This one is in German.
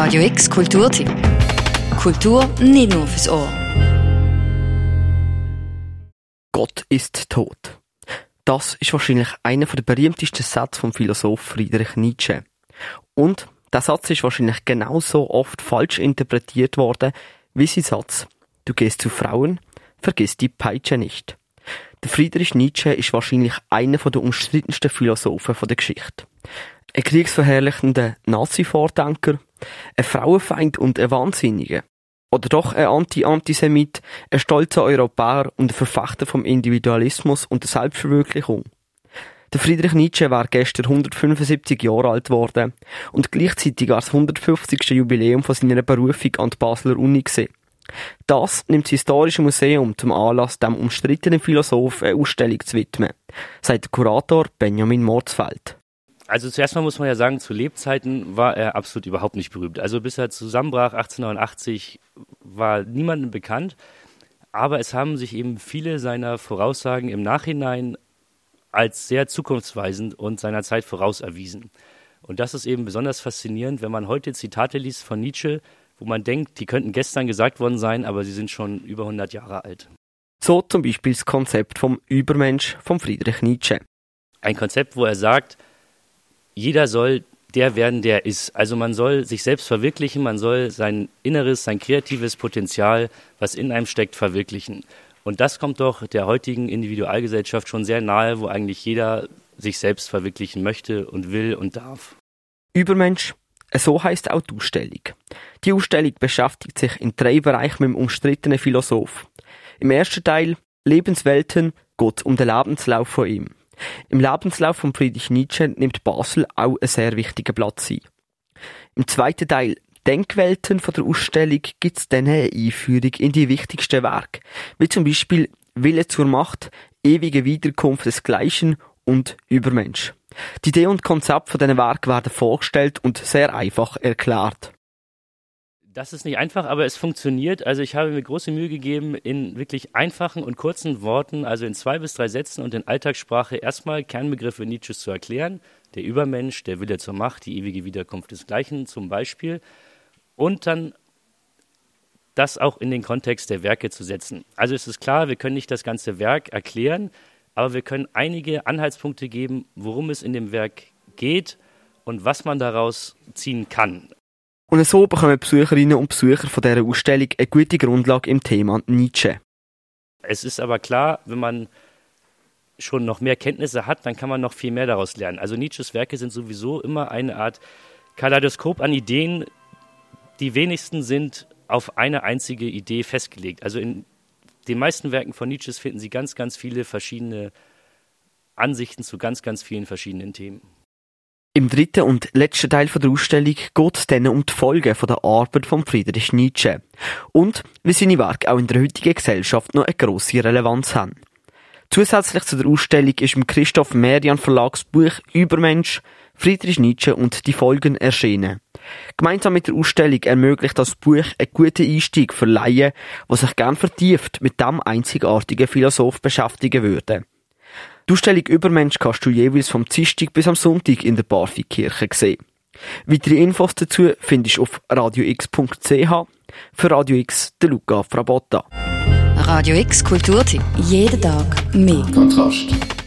Radio X Kulturtipp. Kultur nicht nur fürs Ohr. Gott ist tot. Das ist wahrscheinlich einer der berühmtesten Sätze vom Philosoph Friedrich Nietzsche. Und der Satz ist wahrscheinlich genauso oft falsch interpretiert worden wie sein Satz Du gehst zu Frauen, vergiss die Peitsche nicht. Der Friedrich Nietzsche ist wahrscheinlich einer der umstrittensten Philosophen der Geschichte. Ein kriegsverherrlichender Nazi-Vordenker, ein Frauenfeind und ein Wahnsinniger. Oder doch ein Anti-Antisemit, ein stolzer Europäer und ein Verfechter vom Individualismus und der Selbstverwirklichung. Der Friedrich Nietzsche war gestern 175 Jahre alt worden und gleichzeitig als 150. Jubiläum von seiner Berufung an die Basler Uni gesehen. Das nimmt das Historische Museum zum Anlass, dem umstrittenen Philosoph eine Ausstellung zu widmen, sagt der Kurator Benjamin Mordsfeld. Also zuerst mal muss man ja sagen, zu Lebzeiten war er absolut überhaupt nicht berühmt. Also bis er zusammenbrach 1889 war niemandem bekannt, aber es haben sich eben viele seiner Voraussagen im Nachhinein als sehr zukunftsweisend und seiner Zeit voraus erwiesen. Und das ist eben besonders faszinierend, wenn man heute Zitate liest von Nietzsche, wo man denkt, die könnten gestern gesagt worden sein, aber sie sind schon über 100 Jahre alt. So zum Beispiel das Konzept vom Übermensch von Friedrich Nietzsche. Ein Konzept, wo er sagt, jeder soll der werden, der ist. Also man soll sich selbst verwirklichen, man soll sein inneres, sein kreatives Potenzial, was in einem steckt, verwirklichen. Und das kommt doch der heutigen Individualgesellschaft schon sehr nahe, wo eigentlich jeder sich selbst verwirklichen möchte und will und darf. Übermensch, so heißt auch die Ausstellung. Die Ausstellung beschäftigt sich in drei Bereichen mit dem umstrittenen Philosoph. Im ersten Teil Lebenswelten geht um den Lebenslauf von ihm. Im Lebenslauf von Friedrich Nietzsche nimmt Basel auch einen sehr wichtigen Platz ein. Im zweiten Teil Denkwelten von der Ausstellung gibt es dann eine Einführung in die wichtigsten Werke, wie zum Beispiel Wille zur Macht, ewige Wiederkunft des Gleichen und Übermensch. Die Idee und Konzept von diesen Werken werden vorgestellt und sehr einfach erklärt. Das ist nicht einfach, aber es funktioniert. Also ich habe mir große Mühe gegeben, in wirklich einfachen und kurzen Worten, also in zwei bis drei Sätzen und in Alltagssprache erstmal Kernbegriffe Nietzsches zu erklären. Der Übermensch, der Wille zur Macht, die ewige Wiederkunft des Gleichen zum Beispiel. Und dann das auch in den Kontext der Werke zu setzen. Also es ist klar, wir können nicht das ganze Werk erklären, aber wir können einige Anhaltspunkte geben, worum es in dem Werk geht und was man daraus ziehen kann. Und so bekommen Besucherinnen und Besucher von dieser Ausstellung eine gute Grundlage im Thema Nietzsche. Es ist aber klar, wenn man schon noch mehr Kenntnisse hat, dann kann man noch viel mehr daraus lernen. Also Nietzsches Werke sind sowieso immer eine Art Kaleidoskop an Ideen. Die wenigsten sind auf eine einzige Idee festgelegt. Also in den meisten Werken von Nietzsches finden Sie ganz, ganz viele verschiedene Ansichten zu ganz, ganz vielen verschiedenen Themen. Im dritten und letzten Teil der Ausstellung geht es dann um die Folgen der Arbeit von Friedrich Nietzsche und wie seine Werke auch in der heutigen Gesellschaft noch eine grosse Relevanz haben. Zusätzlich zu der Ausstellung ist im Christoph Merian Verlags Buch Übermensch, Friedrich Nietzsche und die Folgen erschienen. Gemeinsam mit der Ausstellung ermöglicht das Buch einen guten Einstieg für Laien, die sich gern vertieft mit dem einzigartigen Philosoph beschäftigen würden. Die Ausstellung Übermensch kannst du jeweils vom Dienstag bis am Sonntag in der Barfikirche sehen. Weitere Infos dazu findest du auf radiox.ch. Für Radio X, der Luca Frabotta. Radio X Kulturtipp. Jeden Tag mehr. Kontrast.